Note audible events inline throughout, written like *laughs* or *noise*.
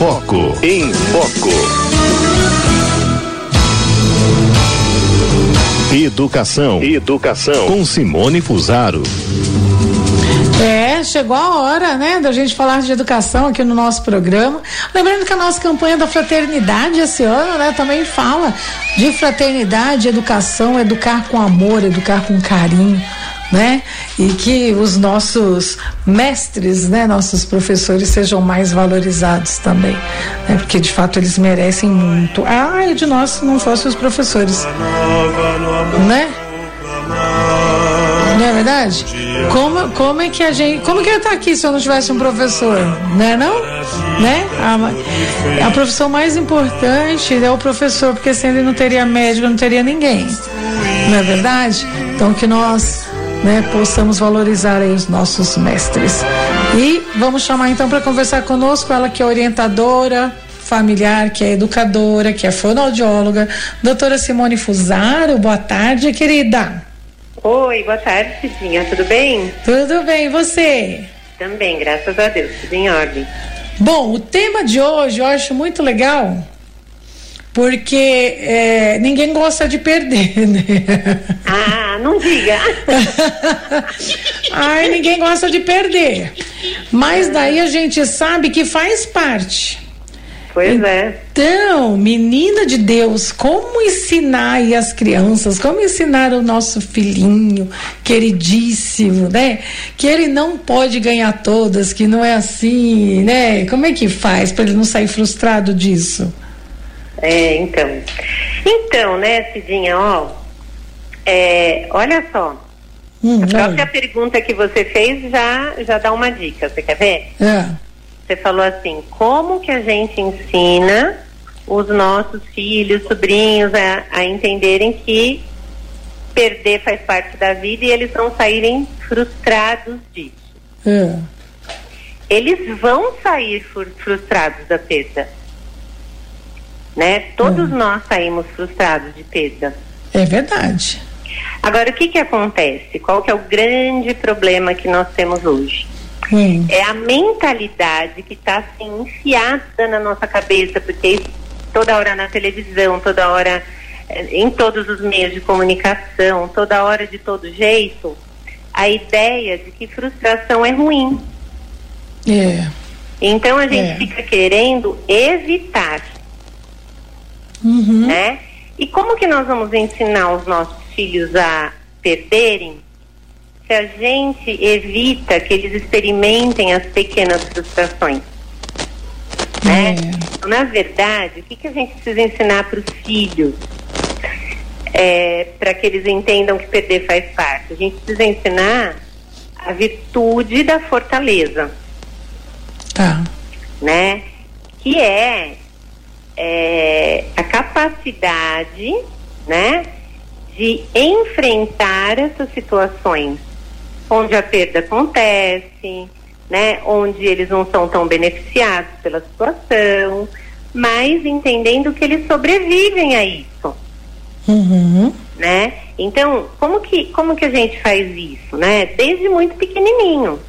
Foco. Em Foco. Educação. Educação. Com Simone Fusaro. É, chegou a hora, né, da gente falar de educação aqui no nosso programa. Lembrando que a nossa campanha da fraternidade esse ano, né, também fala de fraternidade, educação, educar com amor, educar com carinho né? E que os nossos mestres, né, nossos professores sejam mais valorizados também, né? Porque de fato eles merecem muito. Ah, e de nós se não fossem os professores, né? Não é verdade? Como, como é que a gente. Como que eu ia estar aqui se eu não tivesse um professor? Né não? Né? A, a profissão mais importante é o professor, porque sem ele não teria médico, não teria ninguém. Não é verdade? Então que nós né, possamos valorizar aí os nossos mestres. E vamos chamar então para conversar conosco ela que é orientadora familiar, que é educadora, que é fonoaudióloga, doutora Simone Fusaro. Boa tarde, querida. Oi, boa tarde, Cidinha. Tudo bem? Tudo bem, e você? Também, graças a Deus, tudo em ordem. Bom, o tema de hoje eu acho muito legal porque é, ninguém gosta de perder, *laughs* né? Ah, não diga. *laughs* Ai, ninguém gosta de perder. Mas daí a gente sabe que faz parte. Pois é. Então, menina de Deus, como ensinar aí as crianças, como ensinar o nosso filhinho queridíssimo, né? Que ele não pode ganhar todas, que não é assim, né? Como é que faz para ele não sair frustrado disso? É, então. Então, né, Cidinha, ó, é, olha só. Hum, a própria olha. pergunta que você fez já, já dá uma dica. Você quer ver? É. Você falou assim, como que a gente ensina os nossos filhos, sobrinhos a, a entenderem que perder faz parte da vida e eles não saírem frustrados disso. É. Eles vão sair frustrados da perda né? Todos hum. nós saímos frustrados de perda. É verdade. Agora, o que que acontece? Qual que é o grande problema que nós temos hoje? Hum. É a mentalidade que está assim enfiada na nossa cabeça, porque toda hora na televisão, toda hora eh, em todos os meios de comunicação, toda hora de todo jeito, a ideia de que frustração é ruim. É. Então a gente é. fica querendo evitar Uhum. Né? E como que nós vamos ensinar os nossos filhos a perderem se a gente evita que eles experimentem as pequenas frustrações? Né? É. Na verdade, o que, que a gente precisa ensinar para os filhos é, para que eles entendam que perder faz parte? A gente precisa ensinar a virtude da fortaleza. Tá. Né? Que é é, capacidade, né, de enfrentar essas situações onde a perda acontece, né, onde eles não são tão beneficiados pela situação, mas entendendo que eles sobrevivem a isso, uhum. né? Então, como que como que a gente faz isso, né? Desde muito pequenininho,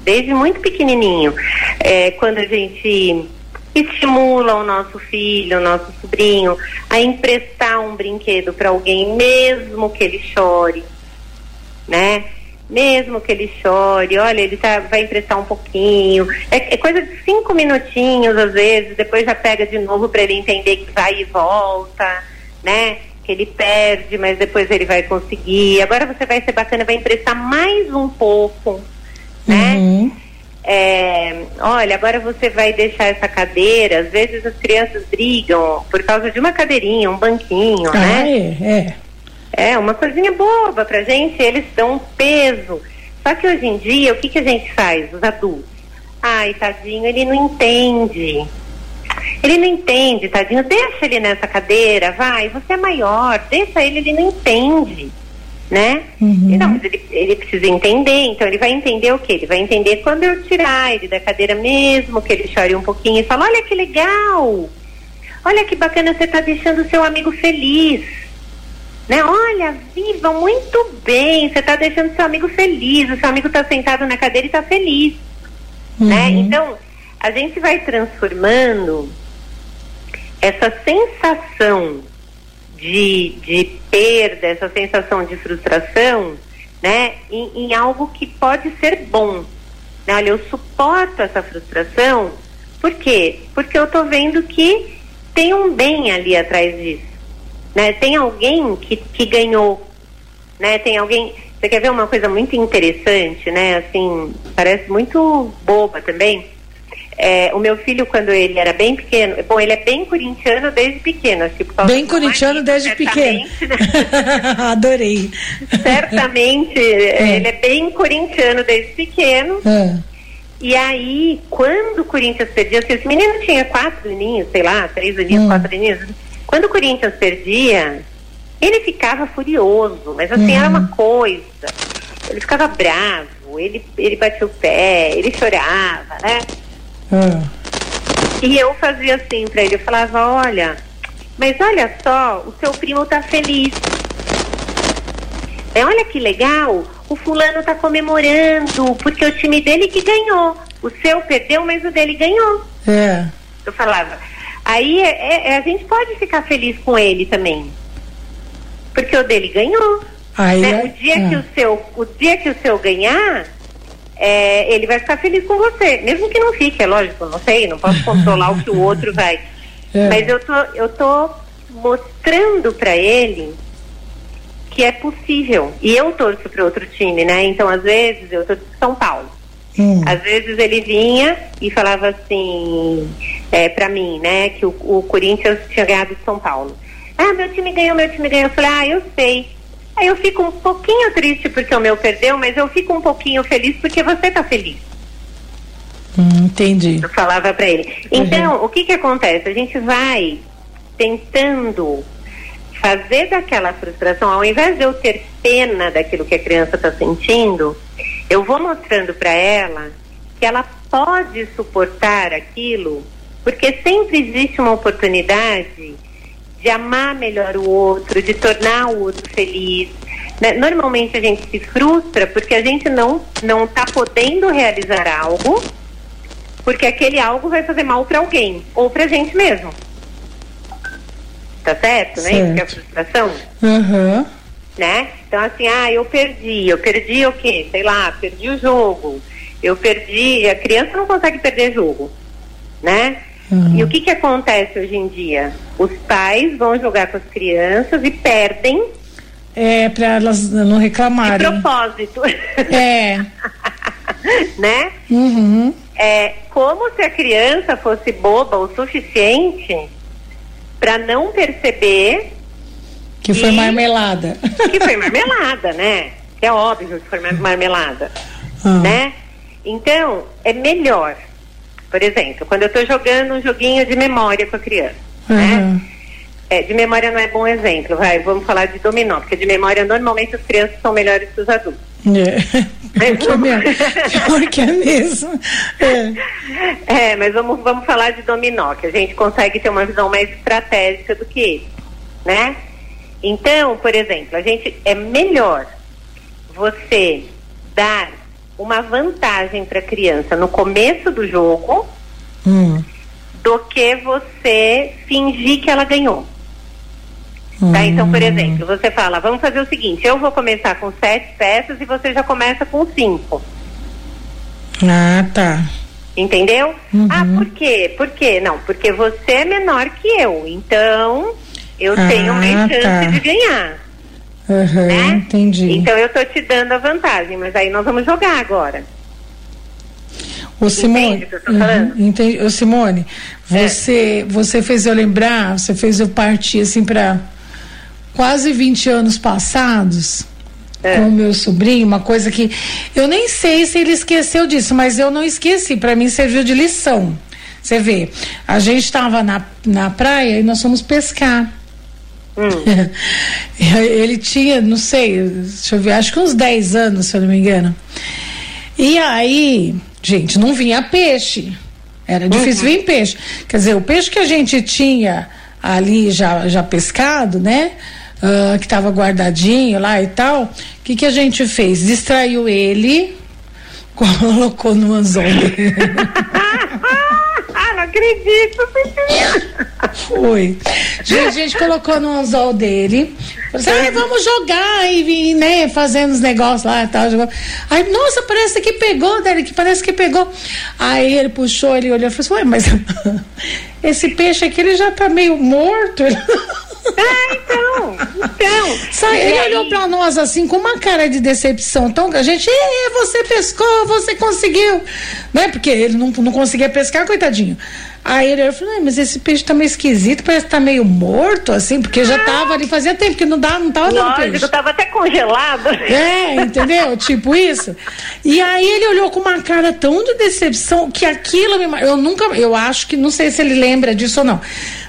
desde muito pequenininho, é, quando a gente estimula o nosso filho, o nosso sobrinho a emprestar um brinquedo para alguém, mesmo que ele chore, né? Mesmo que ele chore, olha, ele tá, vai emprestar um pouquinho. É, é coisa de cinco minutinhos, às vezes, depois já pega de novo para ele entender que vai e volta, né? Que ele perde, mas depois ele vai conseguir. Agora você vai ser bacana, vai emprestar mais um pouco, né? Uhum é, olha, agora você vai deixar essa cadeira. Às vezes as crianças brigam por causa de uma cadeirinha, um banquinho, ah, né? É, é. É, uma coisinha boba pra gente, eles dão um peso. Só que hoje em dia, o que, que a gente faz, os adultos? Ai, tadinho, ele não entende. Ele não entende, tadinho. Deixa ele nessa cadeira, vai, você é maior, deixa ele, ele não entende né? Uhum. Não, mas ele, ele precisa entender, então ele vai entender o quê? Ele vai entender quando eu tirar ele da cadeira mesmo, que ele chore um pouquinho e fala, olha que legal, olha que bacana você está deixando o seu amigo feliz. Né? Olha, viva muito bem, você está deixando seu amigo feliz, o seu amigo está sentado na cadeira e está feliz. Né? Uhum. Então, a gente vai transformando essa sensação de, de perda, essa sensação de frustração, né, em, em algo que pode ser bom. Né? Olha, eu suporto essa frustração, por quê? Porque eu estou vendo que tem um bem ali atrás disso. Né? Tem alguém que, que ganhou. Né? Tem alguém. Você quer ver uma coisa muito interessante, né? Assim, parece muito boba também. É, o meu filho, quando ele era bem pequeno, bom, ele é bem corintiano desde pequeno. Acho que bem corintiano desde pequeno. Né? *laughs* Adorei. Certamente, é. ele é bem corintiano desde pequeno. É. E aí, quando o Corinthians perdia, esse menino tinha quatro aninhos, sei lá, três aninhos, hum. quatro aninhos. Quando o Corinthians perdia, ele ficava furioso, mas assim, era uma coisa. Ele ficava bravo, ele, ele batia o pé, ele chorava, né? Ah. E eu fazia assim pra ele, eu falava, olha, mas olha só, o seu primo tá feliz. É, olha que legal, o fulano tá comemorando, porque o time dele que ganhou. O seu perdeu, mas o dele ganhou. É. Eu falava. Aí é, é, é a gente pode ficar feliz com ele também. Porque o dele ganhou. Aí né? é, o, dia que é. o, seu, o dia que o seu ganhar, é, ele vai ficar feliz com você. Mesmo que não fique, é lógico, não sei, não posso controlar o que o outro vai. *laughs* É. Mas eu tô, eu tô mostrando para ele que é possível. E eu torço para outro time, né? Então, às vezes, eu torço São Paulo. Hum. Às vezes ele vinha e falava assim, é, para mim, né, que o, o Corinthians tinha ganhado São Paulo. Ah, meu time ganhou, meu time ganhou. Eu falei, ah, eu sei. Aí eu fico um pouquinho triste porque o meu perdeu, mas eu fico um pouquinho feliz porque você tá feliz. Hum, entendi. Eu falava para ele. Então, uhum. o que que acontece? A gente vai tentando fazer daquela frustração, ao invés de eu ter pena daquilo que a criança está sentindo, eu vou mostrando para ela que ela pode suportar aquilo, porque sempre existe uma oportunidade de amar melhor o outro, de tornar o outro feliz. Né? Normalmente a gente se frustra porque a gente não não está podendo realizar algo, porque aquele algo vai fazer mal para alguém ou para a gente mesmo. Tá certo, né? Isso que é a frustração. Uhum. Né? Então assim, ah, eu perdi, eu perdi o quê? Sei lá, perdi o jogo. Eu perdi, a criança não consegue perder jogo, né? Uhum. E o que que acontece hoje em dia? Os pais vão jogar com as crianças e perdem. É, para elas não reclamarem. De propósito. É. *laughs* né? Uhum. É como se a criança fosse boba o suficiente para não perceber que foi marmelada. Que foi marmelada, né? É óbvio que foi marmelada, ah. né? Então, é melhor por exemplo, quando eu estou jogando um joguinho de memória com a criança, uhum. né? É, de memória não é bom exemplo, vai, vamos falar de dominó, porque de memória normalmente as crianças são melhores que os adultos. É. *laughs* Mas, que é que é mesmo. É. é, mas vamos, vamos falar de dominó, que a gente consegue ter uma visão mais estratégica do que ele, né? Então, por exemplo, a gente é melhor você dar uma vantagem para a criança no começo do jogo hum. do que você fingir que ela ganhou. Hum. Tá? Então, por hum. exemplo, você fala, vamos fazer o seguinte, eu vou começar com sete peças e você já começa com cinco. Ah, tá. Entendeu? Uhum. Ah, por quê? Por quê? Não, porque você é menor que eu. Então, eu ah, tenho mais chance tá. de ganhar. Uhum, né? Entendi. Então eu tô te dando a vantagem, mas aí nós vamos jogar agora. O Simone, uhum, entendi. O Simone, você, é. você fez eu lembrar, você fez eu partir assim para quase 20 anos passados é. com o meu sobrinho, uma coisa que eu nem sei se ele esqueceu disso, mas eu não esqueci, para mim serviu de lição. Você vê, a gente estava na, na praia e nós fomos pescar. Hum. *laughs* Ele tinha, não sei, deixa eu ver, acho que uns 10 anos, se eu não me engano. E aí, gente, não vinha peixe. Era difícil uhum. vir peixe. Quer dizer, o peixe que a gente tinha ali já, já pescado, né? Uh, que estava guardadinho lá e tal. O que, que a gente fez? Distraiu ele, *laughs* colocou no anzol dele. *laughs* acredito, Foi. A gente colocou no anzol dele. Falei, ah, vamos jogar e, né, fazendo os negócios lá e tal. Aí, nossa, parece que pegou, Derek, parece que pegou. Aí ele puxou, ele olhou e falou assim, ué, mas *laughs* esse peixe aqui ele já tá meio morto. Ah, *laughs* então, então. Sai, ele aí... olhou pra nós assim com uma cara de decepção. Então a gente, você pescou, você conseguiu. Né? Porque ele não, não conseguia pescar, coitadinho. Aí ele falou, mas esse peixe tá meio esquisito, parece que tá meio morto, assim, porque já tava ali fazia tempo que não dá, não tava dando Lógico, peixe. tava até congelado. É, entendeu? *laughs* tipo isso. E aí ele olhou com uma cara tão de decepção que aquilo me, eu nunca, eu acho que não sei se ele lembra disso ou não.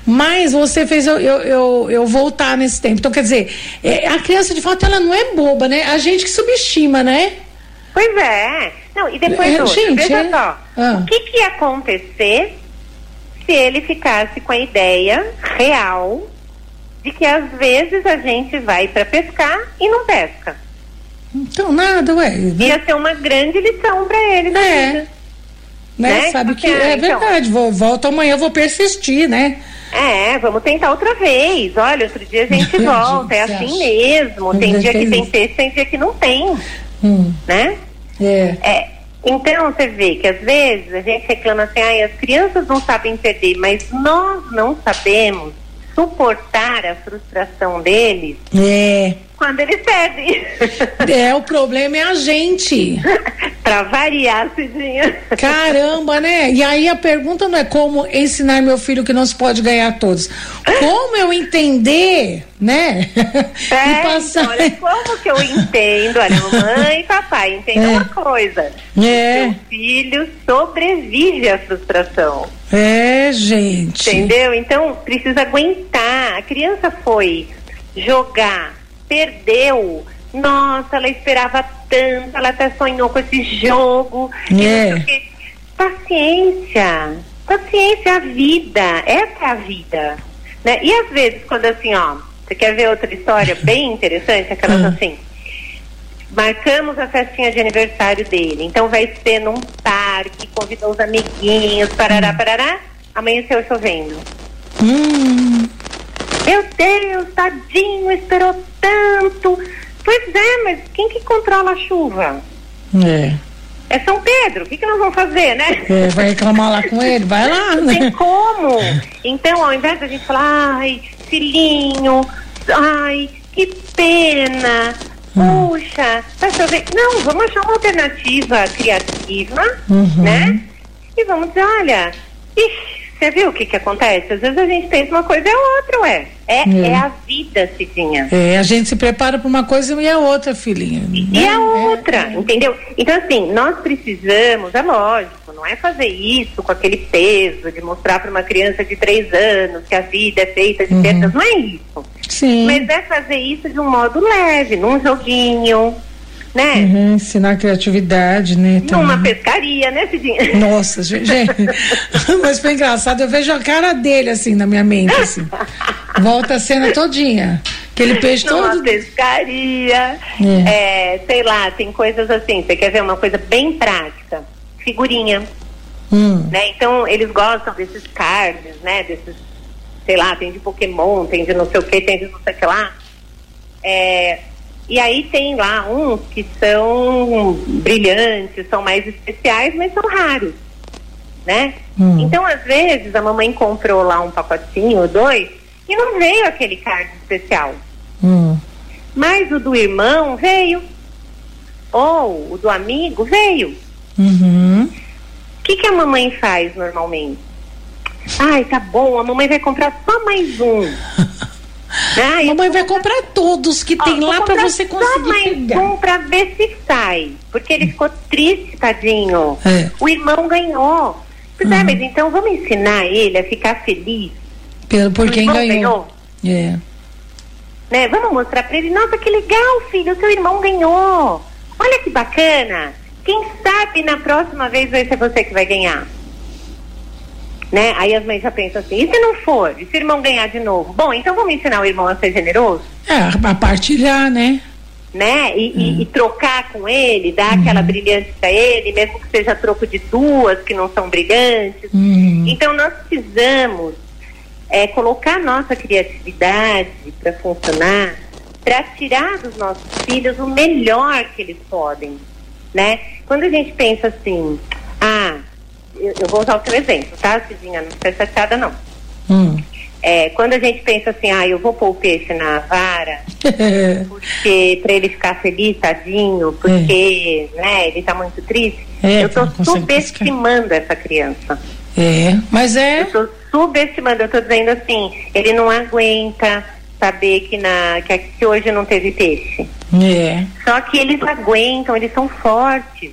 Mas você fez eu, eu, eu, eu voltar nesse tempo. Então, quer dizer, é, a criança de fato ela não é boba, né? A gente que subestima, né? Pois é. Não, e depois é, gente, veja é... só, ah. o que, que ia acontecer se ele ficasse com a ideia real de que às vezes a gente vai para pescar e não pesca. Então, nada, ué. Ia ser uma grande lição para ele. É. Né? né? Sabe Porque, que é então, verdade. Vou, volto amanhã, vou persistir, né? É, vamos tentar outra vez. Olha, outro dia a *laughs* gente volta. é assim mesmo. Tem dia que tem peixe, tem dia que não tem. Hum. Né? É. é. Então você vê que às vezes a gente reclama assim, ah, as crianças não sabem perder, mas nós não sabemos suportar a frustração deles. É quando eles perdem. É, o problema é a gente. *laughs* pra variar, Cidinha. Caramba, né? E aí a pergunta não é como ensinar meu filho que não se pode ganhar todos. Como eu entender, né? *laughs* É, e passar... Então, olha, como que eu entendo? Olha, mamãe e papai, entenda é. uma coisa. É. Seu filho sobrevive à frustração. É, gente. Entendeu? Então, precisa aguentar. A criança foi jogar perdeu. Nossa, ela esperava tanto, ela até sonhou com esse jogo. É. Paciência, paciência, a vida, essa é a vida. Né? E às vezes, quando assim, ó, você quer ver outra história *laughs* bem interessante? Aquelas ah. assim. Marcamos a festinha de aniversário dele. Então vai ser num parque, convidou os amiguinhos, parará, hum. parará. Amanheceu chovendo. Hum. Meu Deus, tadinho, esperou tanto. Pois é, mas quem que controla a chuva? É. É São Pedro, o que, que nós vamos fazer, né? É, vai reclamar lá com ele, vai lá, né? Tem como. Então, ao invés da gente falar, ai, filhinho, ai, que pena, hum. puxa, vai chover. Não, vamos achar uma alternativa criativa, uhum. né? E vamos dizer, olha, ixi, você viu o que que acontece? Às vezes a gente pensa uma coisa é outra, ué. É, é. é a vida, Cidinha. É, a gente se prepara para uma coisa e a outra, filhinha. E, né? a outra, é, entendeu? Então, assim, nós precisamos, é lógico, não é fazer isso com aquele peso de mostrar para uma criança de três anos que a vida é feita de uhum. perdas, não é isso. Sim. Mas é fazer isso de um modo leve, num joguinho, né? Uhum, ensinar criatividade, né? Também. Numa pescaria, né, Cidinha? *laughs* Nossa, gente. *laughs* mas foi engraçado, eu vejo a cara dele assim na minha mente, assim. Volta a cena todinha. Aquele peixe Numa todo. pescaria. É. é. sei lá, tem coisas assim. Você quer ver uma coisa bem prática? Figurinha. Hum. Né? Então, eles gostam desses cards, né? Desses, sei lá, tem de Pokémon, tem de não sei o que, tem de não sei o que lá. É, e aí tem lá uns que são brilhantes, são mais especiais, mas são raros, né? Hum. Então, às vezes, a mamãe comprou lá um pacotinho ou dois e não veio aquele card especial. Hum. Mas o do irmão veio. Ou o do amigo veio. Uhum. O que, que a mamãe faz normalmente? Ai, tá bom, a mamãe vai comprar só mais um. *laughs* Ah, Mamãe vai comprar todos que ó, tem lá para você conseguir mais pegar. um para ver se sai, porque ele ficou triste, tadinho. É. O irmão ganhou. Pois uhum. é, mas então vamos ensinar ele a ficar feliz. Pelo, por quem ganhou. ganhou. É. Né? Vamos mostrar para ele, nossa, que legal, filho, o seu irmão ganhou. Olha que bacana. Quem sabe na próxima vez vai ser você que vai ganhar né? Aí as mães já pensam assim, e se não for? E se o irmão ganhar de novo? Bom, então vamos ensinar o irmão a ser generoso? É, a partilhar, né? né? E, uhum. e, e, trocar com ele, dar uhum. aquela brilhante para ele, mesmo que seja troco de duas que não são brilhantes. Uhum. Então nós precisamos é, colocar nossa criatividade para funcionar, para tirar dos nossos filhos o melhor que eles podem, né? Quando a gente pensa assim, ah, eu, eu vou usar o seu exemplo, tá, Cidinha? Não fica chateada não. Hum. É, quando a gente pensa assim, ah, eu vou pôr o peixe na vara, *laughs* porque para ele ficar feliz, tadinho, porque é. né, ele está muito triste, é, eu estou subestimando essa criança. É, mas é. Eu estou subestimando, eu estou dizendo assim, ele não aguenta saber que, na, que, que hoje não teve peixe. É. Só que eles aguentam, eles são fortes.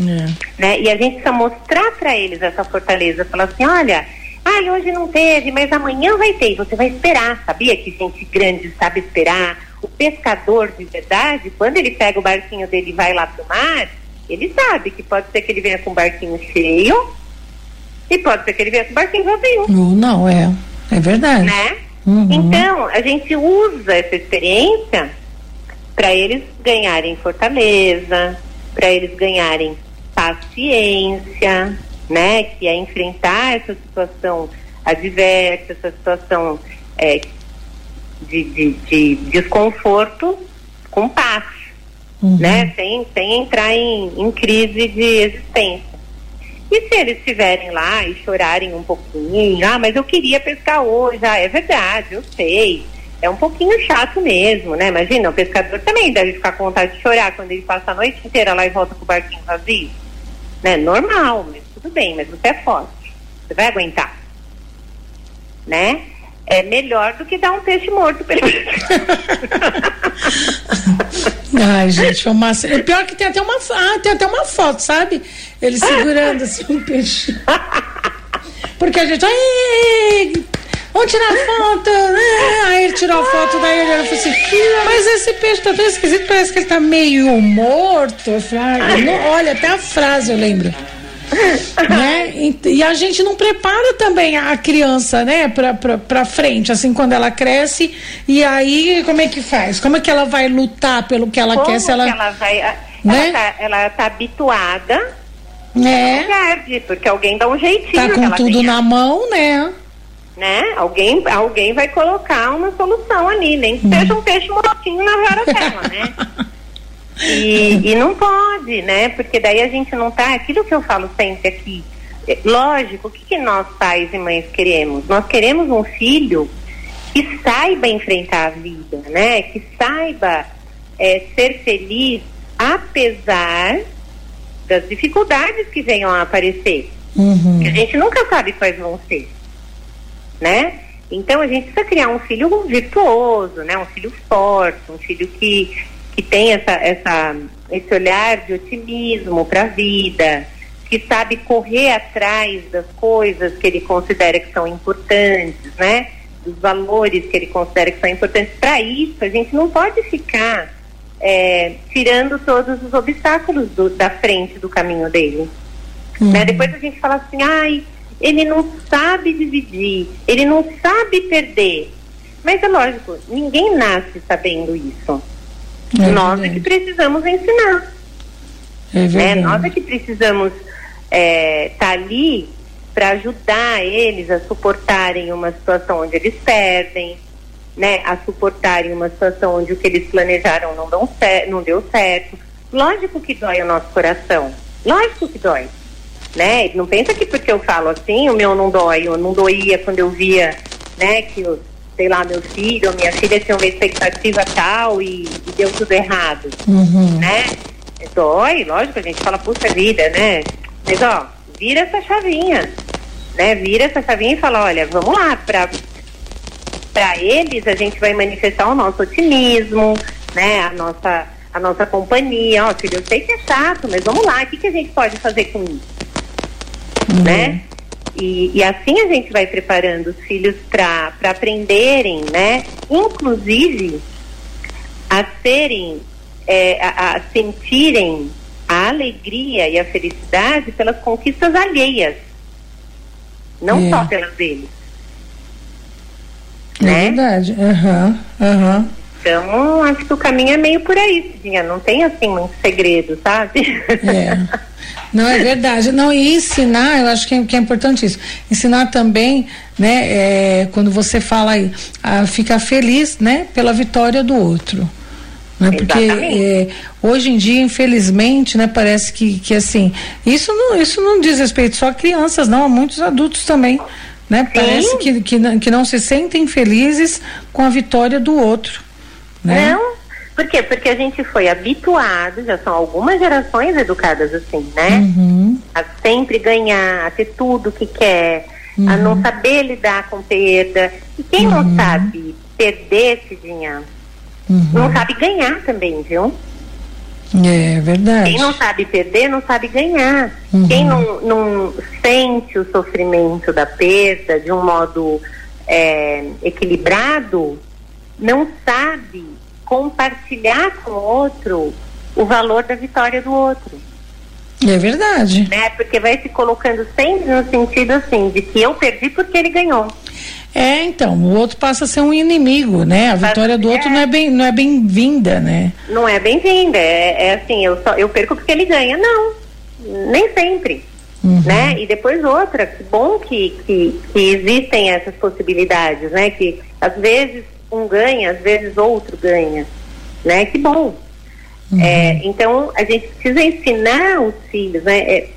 É. Né? E a gente precisa mostrar para eles essa fortaleza, falar assim, olha ah, hoje não teve, mas amanhã vai ter. E você vai esperar, sabia que gente grande sabe esperar? O pescador de verdade, quando ele pega o barquinho dele e vai lá pro mar, ele sabe que pode ser que ele venha com o barquinho cheio e pode ser que ele venha com o barquinho vazio. Não, não é. É verdade. Né? Uhum. Então, a gente usa essa experiência para eles ganharem fortaleza, para eles ganharem paciência, né, que é enfrentar essa situação adversa, essa situação é, de, de, de, desconforto com paz, uhum. né, sem, sem entrar em, em crise de existência. E se eles estiverem lá e chorarem um pouquinho, ah, mas eu queria pescar hoje, ah, é verdade, eu sei. É um pouquinho chato mesmo, né? Imagina, o pescador também deve ficar com vontade de chorar quando ele passa a noite inteira lá e volta com o barquinho vazio. Né? Normal, mas tudo bem, mas você é forte. Você vai aguentar. Né? É melhor do que dar um peixe morto pra ele. *laughs* Ai, gente, foi uma. O pior é que tem até uma. Ah, tem até uma foto, sabe? Ele segurando assim um peixe. *laughs* Porque a gente. Ai, vamos tirar foto, né? Aí ele tirou a foto, daí ele falou assim, mas esse peixe tá tão esquisito, parece que ele tá meio morto. Eu falei, não, olha, até a frase eu lembro né? E, e, a gente não prepara também a criança, né, pra, pra, pra frente, assim, quando ela cresce. E aí, como é que faz? Como é que ela vai lutar pelo que ela como quer? Se ela, que ela vai. Né? Ela, tá, ela tá habituada. É. Perde, porque alguém dá um jeitinho. Tá com tudo na mão, né? Né? Alguém, alguém vai colocar uma solução ali, nem que seja um peixe mortinho na vara dela, né? *laughs* E, e não pode, né? Porque daí a gente não tá. Aquilo que eu falo sempre aqui. É, lógico, o que, que nós pais e mães queremos? Nós queremos um filho que saiba enfrentar a vida, né? Que saiba é, ser feliz apesar das dificuldades que venham a aparecer. Uhum. a gente nunca sabe quais vão ser, né? Então a gente precisa criar um filho virtuoso, né? Um filho forte, um filho que que tem essa, essa, esse olhar de otimismo para a vida, que sabe correr atrás das coisas que ele considera que são importantes, né? Dos valores que ele considera que são importantes. Para isso, a gente não pode ficar é, tirando todos os obstáculos do, da frente do caminho dele. Uhum. Né? Depois a gente fala assim, ai, ele não sabe dividir, ele não sabe perder. Mas é lógico, ninguém nasce sabendo isso. É nós é que precisamos ensinar. É né? Nós é que precisamos estar é, tá ali para ajudar eles a suportarem uma situação onde eles perdem, né? A suportarem uma situação onde o que eles planejaram não, deu certo. Lógico que dói o nosso coração. Lógico que dói. Né? Não pensa que porque eu falo assim, o meu não dói, eu não doía quando eu via, né, que os sei lá, meu filho ou minha filha tinha uma expectativa tal e, e deu tudo errado, uhum. né? Dói, lógico, a gente fala, puxa vida, né? Mas, ó, vira essa chavinha, né? Vira essa chavinha e fala, olha, vamos lá, pra, pra eles a gente vai manifestar o nosso otimismo, né? A nossa, a nossa companhia, ó, filho, eu sei que é chato, mas vamos lá, o que, que a gente pode fazer com isso? Uhum. Né? E, e, assim a gente vai preparando os filhos para aprenderem, né? Inclusive a serem, é, a, a, sentirem a alegria e a felicidade pelas conquistas alheias, não é. só pelas deles. É né? verdade. Uhum, uhum. Então, acho que o caminho é meio por aí, Cidinha. Não tem assim muito segredo, sabe? É. Não, é verdade. Não, e ensinar, eu acho que é, que é importante isso. Ensinar também, né, é, quando você fala aí, a ficar feliz, né, pela vitória do outro. Né, porque é, hoje em dia, infelizmente, né, parece que, que assim, isso não, isso não diz respeito só a crianças, não, a muitos adultos também. Né? Parece que, que, que não se sentem felizes com a vitória do outro. Né? Não, por quê? Porque a gente foi habituado, já são algumas gerações educadas assim, né? Uhum. A sempre ganhar, a ter tudo que quer, uhum. a não saber lidar com perda. E quem uhum. não sabe perder, Cidinha, uhum. não sabe ganhar também, viu? É verdade. Quem não sabe perder, não sabe ganhar. Uhum. Quem não, não sente o sofrimento da perda de um modo é, equilibrado, não sabe compartilhar com o outro o valor da vitória do outro. É verdade. Né? Porque vai se colocando sempre no sentido assim, de que eu perdi porque ele ganhou. É, então, o outro passa a ser um inimigo, né? A vitória do outro não é bem, não é bem-vinda, né? Não é bem-vinda, é, é, assim, eu só eu perco porque ele ganha, não. Nem sempre. Uhum. Né? E depois outra, que bom que, que, que existem essas possibilidades, né? Que às vezes um ganha, às vezes outro ganha, né? Que bom. Uhum. É, então a gente precisa ensinar os filhos, né? É,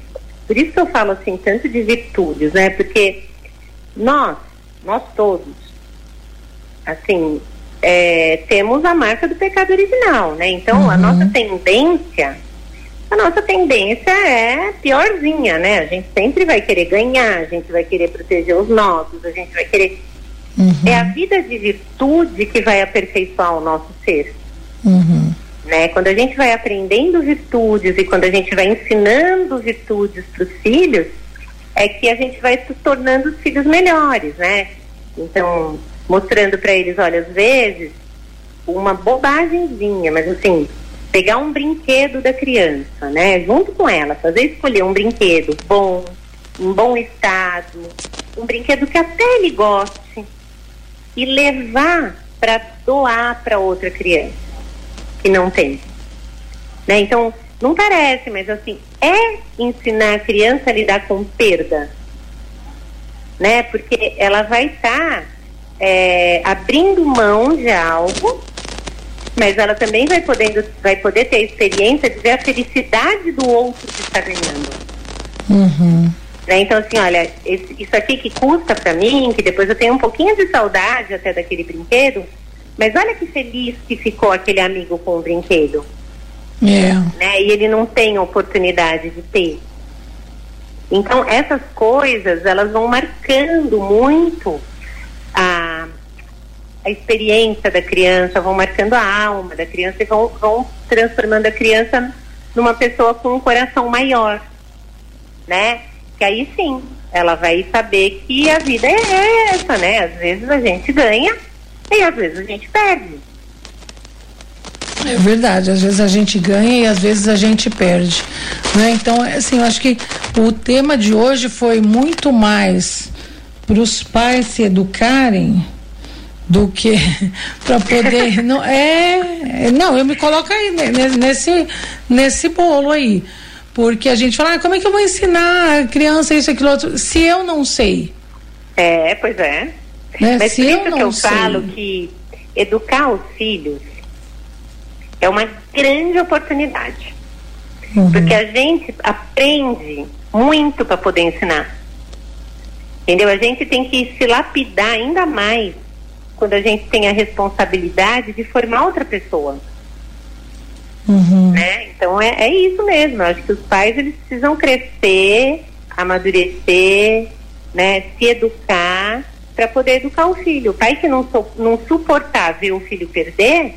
por isso que eu falo assim tanto de virtudes, né? Porque nós, nós todos, assim, é, temos a marca do pecado original, né? Então uhum. a nossa tendência, a nossa tendência é piorzinha, né? A gente sempre vai querer ganhar, a gente vai querer proteger os nossos, a gente vai querer Uhum. É a vida de virtude que vai aperfeiçoar o nosso ser. Uhum. Né? Quando a gente vai aprendendo virtudes e quando a gente vai ensinando virtudes para os filhos, é que a gente vai se tornando os filhos melhores, né? Então, mostrando para eles, olha, às vezes, uma bobagemzinha, mas assim, pegar um brinquedo da criança, né? Junto com ela, fazer escolher um brinquedo bom, em bom estado, um brinquedo que até ele goste, e levar para doar para outra criança que não tem. Né? Então, não parece, mas assim, é ensinar a criança a lidar com perda. Né? Porque ela vai estar tá, é, abrindo mão de algo, mas ela também vai, podendo, vai poder ter a experiência de ver a felicidade do outro que está ganhando. Uhum. Né? Então, assim, olha, esse, isso aqui que custa para mim, que depois eu tenho um pouquinho de saudade até daquele brinquedo, mas olha que feliz que ficou aquele amigo com o brinquedo. É. Né? E ele não tem oportunidade de ter. Então, essas coisas, elas vão marcando muito a, a experiência da criança, vão marcando a alma da criança e vão, vão transformando a criança numa pessoa com um coração maior, né? Que aí sim ela vai saber que a vida é essa, né? Às vezes a gente ganha e às vezes a gente perde. É verdade, às vezes a gente ganha e às vezes a gente perde. Né? Então, assim, eu acho que o tema de hoje foi muito mais para os pais se educarem do que *laughs* para poder *laughs* não é não eu me coloco aí nesse nesse bolo aí porque a gente fala, ah, como é que eu vou ensinar a criança isso, aquilo, outro, se eu não sei? É, pois é. Né? Mas se por eu isso não que eu sei. falo que educar os filhos é uma grande oportunidade. Uhum. Porque a gente aprende muito para poder ensinar. Entendeu? A gente tem que se lapidar ainda mais quando a gente tem a responsabilidade de formar outra pessoa. Uhum. Né? Então é, é isso mesmo. Eu acho que os pais eles precisam crescer, amadurecer, né? se educar para poder educar o filho. O pai que não, so, não suportar ver o filho perder,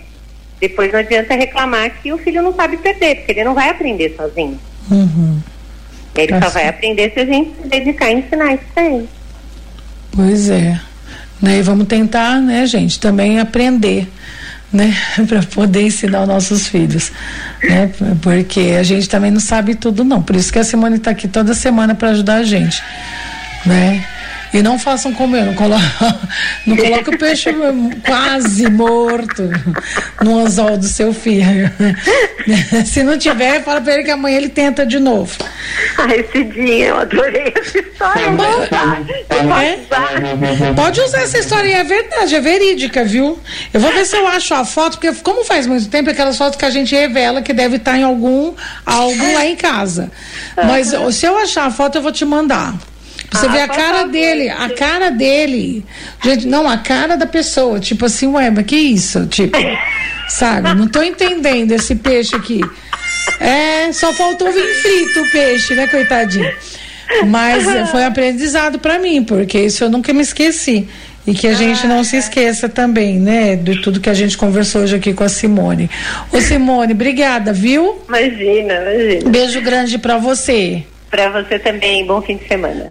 depois não adianta reclamar que o filho não sabe perder, porque ele não vai aprender sozinho. Uhum. Ele Tá só vai certo. aprender se a gente se dedicar a ensinar isso pra ele. Pois é. Né? E vamos tentar, né, gente, também aprender, né, *laughs* para poder ensinar os nossos filhos, né? Porque a gente também não sabe tudo não. Por isso que a Simone está aqui toda semana para ajudar a gente, né? E não façam como eu, não coloca, *laughs* não coloca o peixe quase morto no anzol do seu filho. *laughs* Se não tiver, fala para ele que amanhã ele tenta de novo. Ah, esse dia eu adorei essa história. É? Pode usar essa história, é verdade, é verídica, viu? Eu vou ver se eu acho a foto, porque como faz muito tempo, aquelas fotos que a gente revela que deve estar em algum álbum lá em casa. Mas se eu achar a foto, eu vou te mandar. Você ah, ver a cara dele, a cara dele. Gente, não, a cara da pessoa. Tipo assim, ué, mas que isso? Tipo, sabe? Não tô entendendo esse peixe aqui. É, só faltou vir frito o peixe, né, coitadinho? Mas foi um aprendizado para mim, porque isso eu nunca me esqueci. E que a gente não se esqueça também, né, de tudo que a gente conversou hoje aqui com a Simone. Ô Simone, obrigada, viu? Imagina, imagina. Beijo grande para você. Para você também, bom fim de semana.